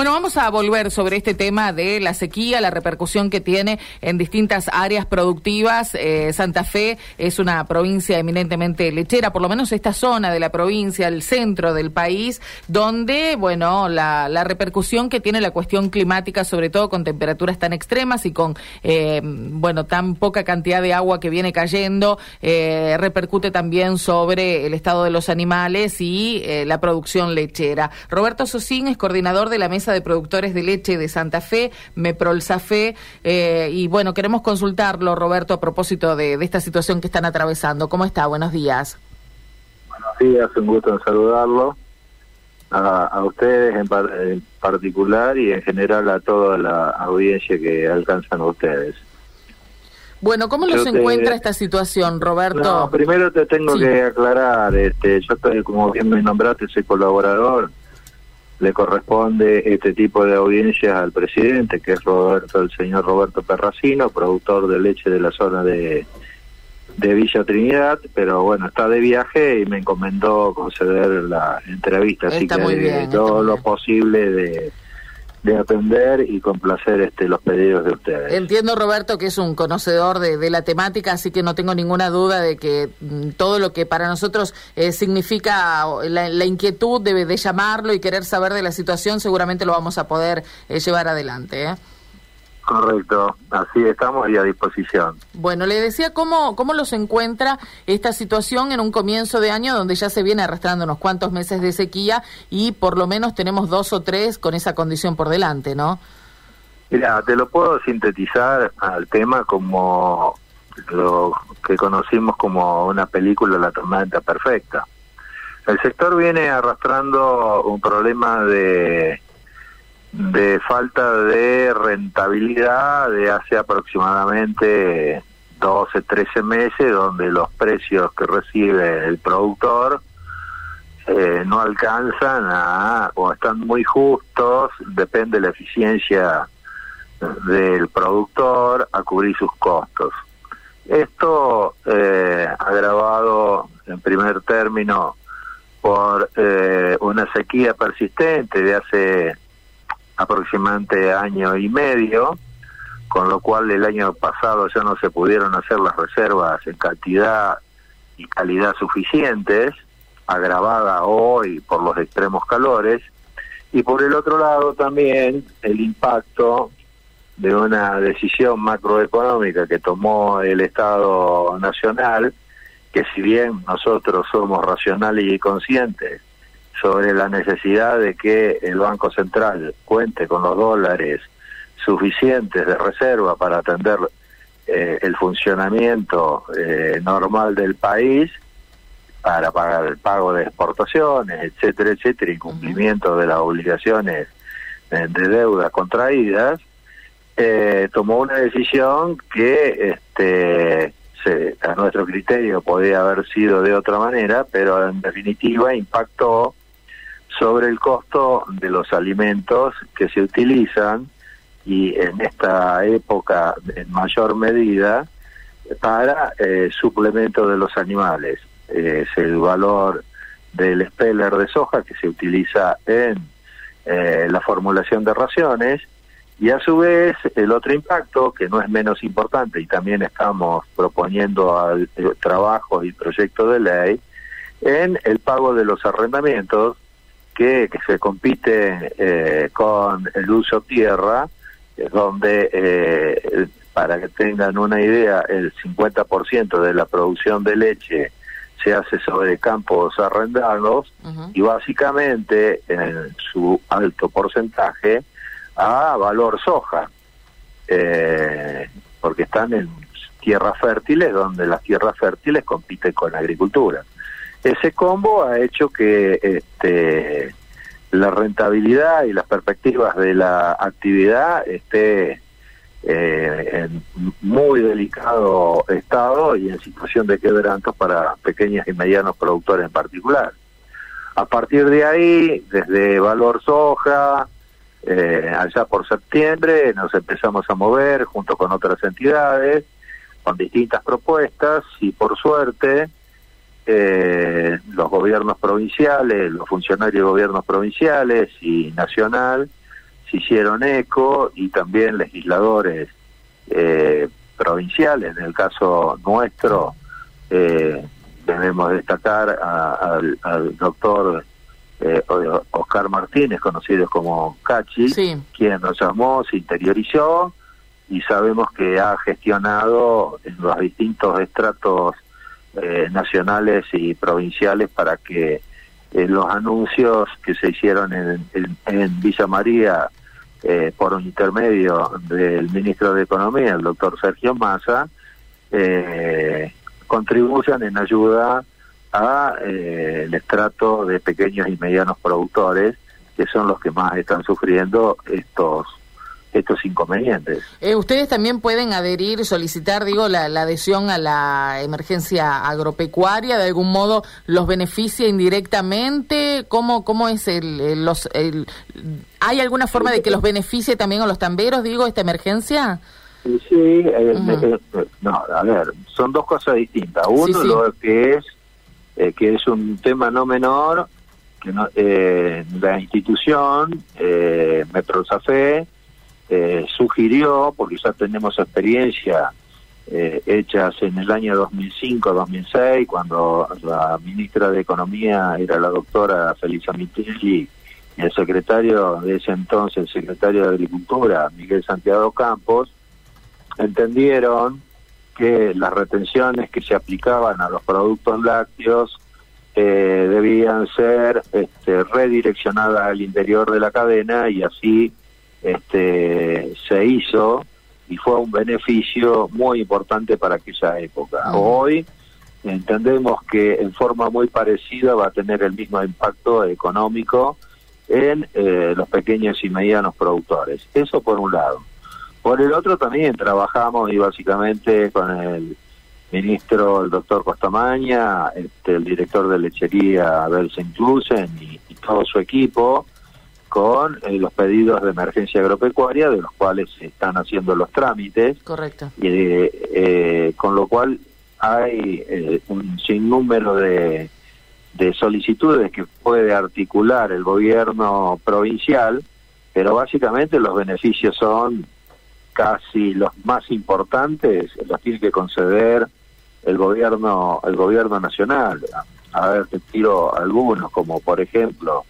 Bueno, vamos a volver sobre este tema de la sequía, la repercusión que tiene en distintas áreas productivas. Eh, Santa Fe es una provincia eminentemente lechera, por lo menos esta zona de la provincia, el centro del país, donde, bueno, la, repercusión que tiene la cuestión climática, sobre todo con temperaturas tan extremas y con, eh, bueno, tan poca cantidad de agua que viene cayendo, eh, repercute también sobre el estado de los animales y la producción lechera. Roberto Sosín es coordinador de la mesa de Productores de Leche de Santa Fe, Meprolsafe, eh, y bueno, queremos consultarlo, Roberto, a propósito de, esta situación que están atravesando. ¿Cómo está? Buenos días. Buenos días, un gusto en saludarlo. A, ustedes en, particular y en general a toda la audiencia que alcanzan ustedes. Bueno, ¿cómo los encuentra esta situación, Roberto? No, primero te tengo que aclarar, este, yo estoy, como bien me nombraste, soy colaborador le corresponde este tipo de audiencias al presidente, que es Roberto, el señor Roberto Perracino, productor de leche de la zona de, de Villa Trinidad, pero bueno, está de viaje y me encomendó conceder la entrevista, así que todo lo posible de de atender y complacer este, los pedidos de ustedes. Entiendo, Roberto, que es un conocedor de, la temática, así que no tengo ninguna duda de que mm, todo lo que para nosotros eh, significa la, inquietud de, de, llamarlo y querer saber de la situación, seguramente lo vamos a poder eh, llevar adelante. ¿eh? Correcto, así estamos y a disposición. Bueno, le decía cómo, cómo los encuentra esta situación en un comienzo de año donde ya se viene arrastrando unos cuantos meses de sequía y por lo menos tenemos dos o tres con esa condición por delante, ¿no? Mira, te lo puedo sintetizar al tema como lo que conocimos como una película La tormenta perfecta. El sector viene arrastrando un problema de de falta de rentabilidad de hace aproximadamente 12, 13 meses, donde los precios que recibe el productor eh, no alcanzan a, o están muy justos, depende de la eficiencia del productor a cubrir sus costos. Esto eh, agravado en primer término por eh, una sequía persistente de hace aproximadamente año y medio, con lo cual el año pasado ya no se pudieron hacer las reservas en cantidad y calidad suficientes, agravada hoy por los extremos calores, y por el otro lado también el impacto de una decisión macroeconómica que tomó el Estado Nacional, que si bien nosotros somos racionales y conscientes sobre la necesidad de que el Banco Central cuente con los dólares suficientes de reserva para atender eh, el funcionamiento eh, normal del país, para pagar el pago de exportaciones, etcétera, etcétera, incumplimiento de las obligaciones eh, de deudas contraídas, tomó una decisión que este, a nuestro criterio podía haber sido de otra manera, pero en definitiva impactó sobre el costo de los alimentos que se utilizan y en esta época en mayor medida para eh, suplemento de los animales. es el valor del speller de soja que se utiliza en eh, la formulación de raciones y a su vez el otro impacto que no es menos importante y también estamos proponiendo al eh, trabajo y proyecto de ley en el pago de los arrendamientos que, se compite eh, con el uso tierra, donde, eh, para que tengan una idea, el 50% de la producción de leche se hace sobre campos arrendados y básicamente en su alto porcentaje a valor soja, eh, porque están en tierras fértiles donde las tierras fértiles compiten con la agricultura. Ese combo ha hecho que este, la rentabilidad y las perspectivas de la actividad esté eh, en muy delicado estado y en situación de quebranto para pequeños y medianos productores en particular. A partir de ahí, desde Valor Soja, eh, allá por septiembre, nos empezamos a mover junto con otras entidades, con distintas propuestas y por suerte eh, los gobiernos provinciales, los funcionarios de gobiernos provinciales y nacional se hicieron eco y también legisladores eh, provinciales. En el caso nuestro, eh, debemos destacar al, doctor eh, Oscar Martínez, conocido como Cachi, quien nos llamó, se interiorizó y sabemos que ha gestionado en los distintos estratos eh, nacionales y provinciales para que eh, los anuncios que se hicieron en, en, Villa María eh, por un intermedio del ministro de Economía, el doctor Sergio Massa, contribuyan en ayuda a el estrato de pequeños y medianos productores que son los que más están sufriendo estos estos inconvenientes. Eh, Ustedes también pueden adherir, solicitar, digo, la, adhesión a la emergencia agropecuaria, de algún modo los beneficia indirectamente. ¿Cómo, cómo es el, los, el, ¿Hay alguna forma de que los beneficie también a los tamberos, digo, esta emergencia? Sí, eh, eh, no, a ver, son dos cosas distintas. Uno, lo que es que es un tema no menor, que no, la institución, eh, Metrosafe, eh, sugirió, porque ya tenemos experiencia eh, hechas en el año 2005-2006, cuando la ministra de Economía era la doctora Felisa Mitelli y el secretario de ese entonces, el secretario de Agricultura, Miguel Santiago Campos, entendieron que las retenciones que se aplicaban a los productos lácteos eh, debían ser este, redireccionadas al interior de la cadena y así este, se hizo y fue un beneficio muy importante para aquella época. Hoy entendemos que en forma muy parecida va a tener el mismo impacto económico en eh, los pequeños y medianos productores. Eso por un lado. Por el otro también trabajamos y básicamente con el ministro, el doctor Costamaña, este, el director de lechería Abel Inclusen y todo su equipo, con eh, los pedidos de emergencia agropecuaria, de los cuales se están haciendo los trámites. Correcto. Y eh, con lo cual hay eh, un sinnúmero de, de solicitudes que puede articular el gobierno provincial, pero básicamente los beneficios son casi los más importantes, los tiene que conceder el gobierno el gobierno nacional. A ver, te tiro algunos, como por ejemplo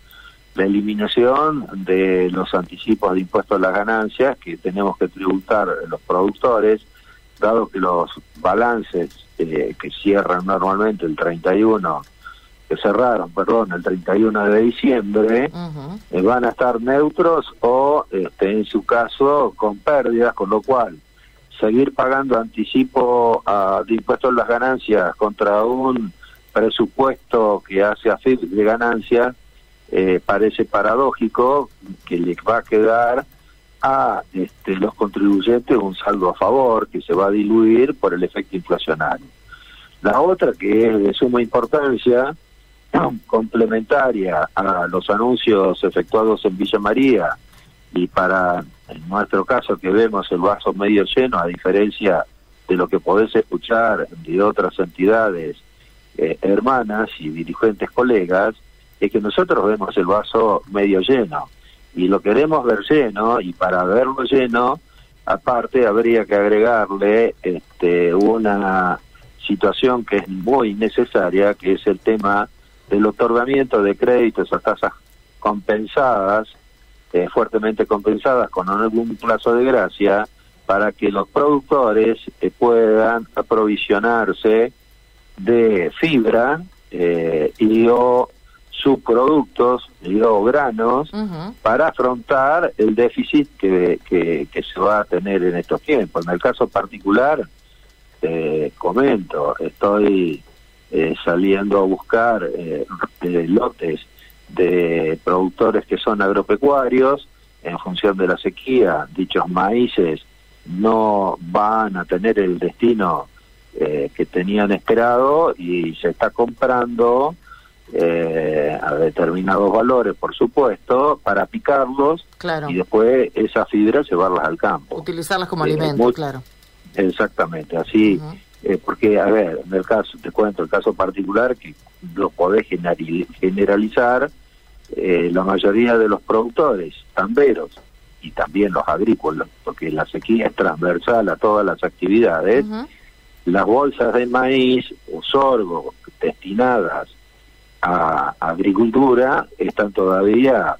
la eliminación de los anticipos de impuestos a las ganancias que tenemos que tributar los productores, dado que los balances eh, que cierran normalmente el 31, que cerraron, perdón, el 31 de diciembre, eh, van a estar neutros o, este, en su caso, con pérdidas, con lo cual seguir pagando anticipo a, de impuestos a las ganancias contra un presupuesto que hace a de ganancias eh, parece paradójico que le va a quedar a este, los contribuyentes un saldo a favor que se va a diluir por el efecto inflacionario. La otra que es de suma importancia, complementaria a los anuncios efectuados en Villa María y para, en nuestro caso, que vemos el vaso medio lleno, a diferencia de lo que podés escuchar de otras entidades eh, hermanas y dirigentes colegas, es que nosotros vemos el vaso medio lleno. Y lo queremos ver lleno y para verlo lleno aparte habría que agregarle este una situación que es muy necesaria que es el tema del otorgamiento de créditos a tasas compensadas eh, fuertemente compensadas con algún plazo de gracia para que los productores eh, puedan aprovisionarse de fibra eh, y o subproductos, digo, granos, para afrontar el déficit que, que, se va a tener en estos tiempos. En el caso particular, eh, comento, estoy eh, saliendo a buscar eh, lotes de productores que son agropecuarios, en función de la sequía, dichos maíces no van a tener el destino que tenían esperado y se está comprando eh, a determinados valores, por supuesto, para picarlos y después esas fibras llevarlas al campo. Utilizarlas como eh, alimento, claro. Exactamente, así, eh, porque, a ver, en el caso, te cuento el caso particular, que lo podés generalizar, la mayoría de los productores, tamberos, y también los agrícolas, porque la sequía es transversal a todas las actividades, las bolsas de maíz o sorgo destinadas a agricultura están todavía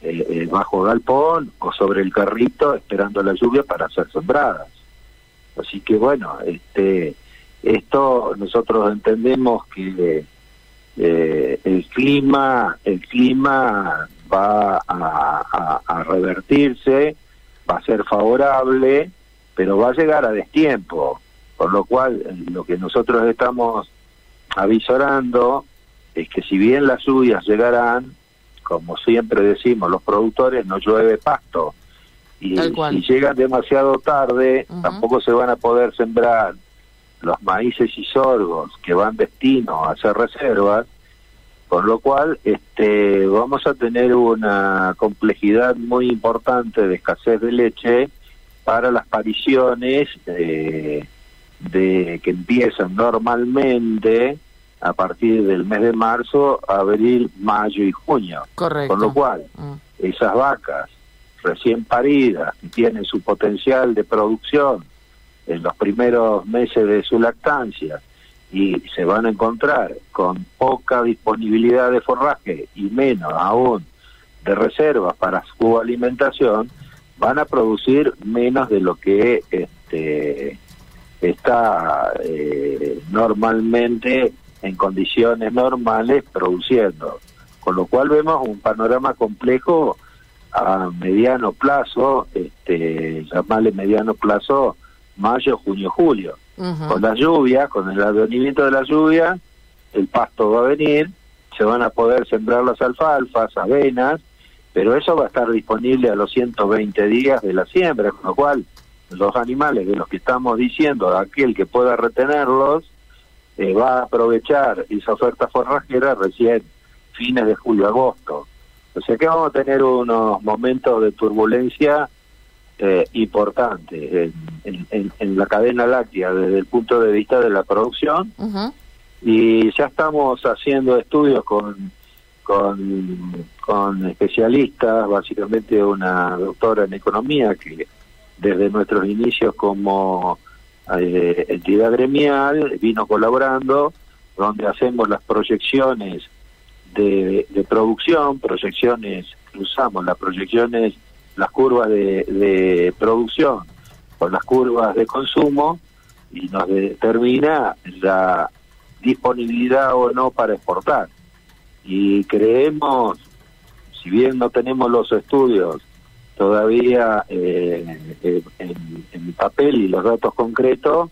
eh, eh, bajo galpón o sobre el carrito esperando la lluvia para ser sembradas. Así que bueno, este esto nosotros entendemos que eh, el clima el clima va a, a, revertirse, va a ser favorable, pero va a llegar a destiempo, por lo cual lo que nosotros estamos avisorando es que si bien las lluvias llegarán, como siempre decimos los productores, no llueve pasto. Y si llegan demasiado tarde, tampoco se van a poder sembrar. Los maíces y sorgos que van destino a hacer reservas, por lo cual este, vamos a tener una complejidad muy importante de escasez de leche para las pariciones de que empiezan normalmente a partir del mes de marzo, abril, mayo y junio. Correcto. Con lo cual, mm. esas vacas recién paridas, que tienen su potencial de producción en los primeros meses de su lactancia y se van a encontrar con poca disponibilidad de forraje y menos aún de reservas para su alimentación, van a producir menos de lo que este, está eh, normalmente en condiciones normales produciendo. Con lo cual vemos un panorama complejo a mediano plazo, este, llamarle mediano plazo, mayo, junio, julio. Con la lluvia, con el advenimiento de la lluvia, el pasto va a venir, se van a poder sembrar las alfalfas, avenas, pero eso va a estar disponible a los 120 días de la siembra, con lo cual los animales de los que estamos diciendo, aquel que pueda retenerlos, eh, va a aprovechar esa oferta forrajera recién fines de julio-agosto. O sea que vamos a tener unos momentos de turbulencia eh, importantes en, la cadena láctea desde el punto de vista de la producción y ya estamos haciendo estudios con, con, con especialistas, básicamente una doctora en economía que desde nuestros inicios como eh, entidad gremial vino colaborando, donde hacemos las proyecciones de, producción, proyecciones, usamos las proyecciones, las curvas de, producción con las curvas de consumo y nos determina la disponibilidad o no para exportar. Y creemos, si bien no tenemos los estudios todavía eh, eh, en, en, papel y los datos concretos,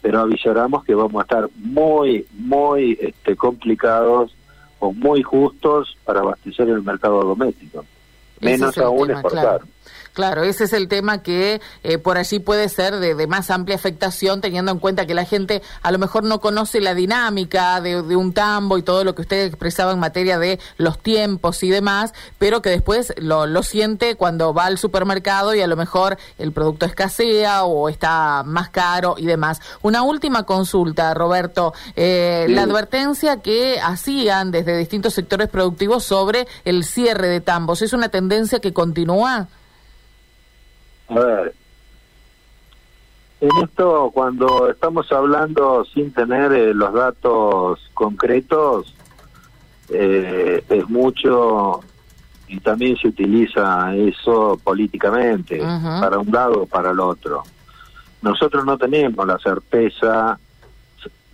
pero avisaremos que vamos a estar muy, muy este, complicados o muy justos para abastecer el mercado doméstico. Menos aún exportar. Claro, ese es el tema que eh, por allí puede ser de, más amplia afectación, teniendo en cuenta que la gente a lo mejor no conoce la dinámica de, un tambo y todo lo que usted expresaba en materia de los tiempos y demás, pero que después lo, lo siente cuando va al supermercado y a lo mejor el producto escasea o está más caro y demás. Una última consulta, Roberto. Eh, la advertencia que hacían desde distintos sectores productivos sobre el cierre de tambos, ¿es una tendencia que continúa? A ver, en esto cuando estamos hablando sin tener eh, los datos concretos, eh, es mucho y también se utiliza eso políticamente, para un lado o para el otro. Nosotros no tenemos la certeza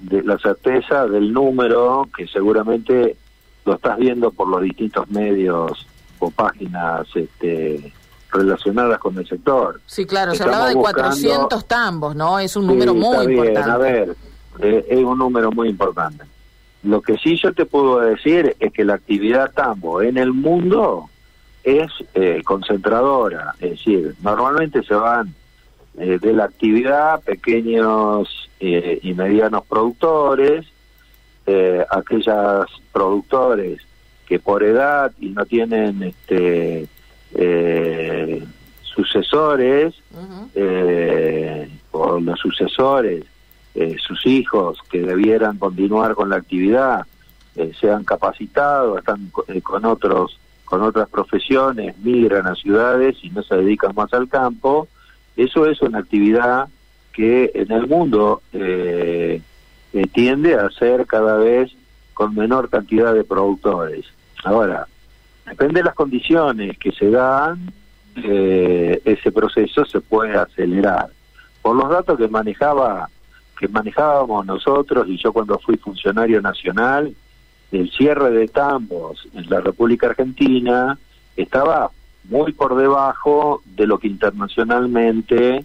de la certeza del número que seguramente lo estás viendo por los distintos medios o páginas este, relacionadas con el sector. Sí, claro, se hablaba de 400 tambos, ¿no? Es un número muy importante. A ver, eh, es un número muy importante. Lo que sí yo te puedo decir es que la actividad tambo en el mundo es eh, concentradora, es decir, normalmente se van eh, de la actividad pequeños y medianos productores, aquellos productores que por edad y no tienen este eh, sucesores eh, o los sucesores, eh, sus hijos que debieran continuar con la actividad, sean capacitados, están con otros con otras profesiones migran a ciudades y no se dedican más al campo, eso es una actividad que en el mundo eh, eh, tiende a ser cada vez con menor cantidad de productores. Ahora, depende de las condiciones que se dan, eh, ese proceso se puede acelerar. Por los datos que manejaba que manejábamos nosotros y yo cuando fui funcionario nacional, el cierre de tambos en la República Argentina estaba muy por debajo de lo que internacionalmente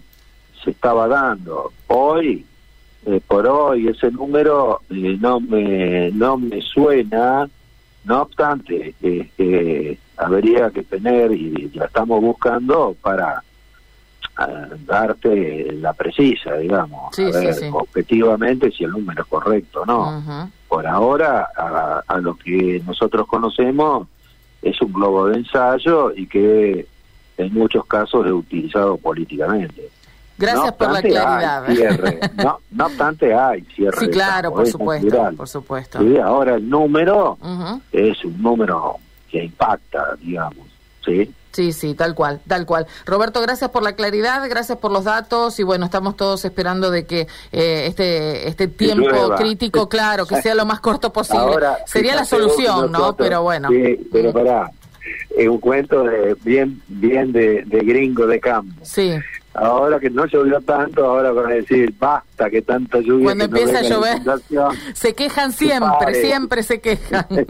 se estaba dando. Hoy, eh, por hoy, ese número eh, no me no me suena, no obstante, eh, habría que tener, y la estamos buscando, para darte la precisa, digamos, a ver, objetivamente si el número es correcto o no. Por ahora, a, lo que nosotros conocemos, es un globo de ensayo y que en muchos casos es utilizado políticamente. Gracias por la claridad. no, obstante, hay cierre. Sí, claro, por supuesto, por supuesto. ahora el número es un número que impacta, digamos. ¿sí? Sí, sí, tal cual, tal cual. Roberto, gracias por la claridad, gracias por los datos y bueno, estamos todos esperando de que eh, este este tiempo crítico, claro, que sea lo más corto posible. Sería la solución, ¿no? Pero bueno. Sí, pero pará, es un cuento de bien bien de, de gringo de campo. Sí. Ahora que no llovió tanto, ahora van a decir, basta que tanta lluvia. Cuando empieza a llover, se quejan siempre, siempre se quejan.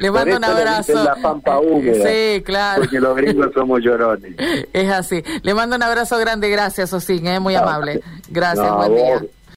Le mando un abrazo. La pampa húmeda, sí, claro. Porque los gringos somos llorones. Es así. Le mando un abrazo grande, gracias, Osín, ¿eh? muy amable. Gracias, buen día.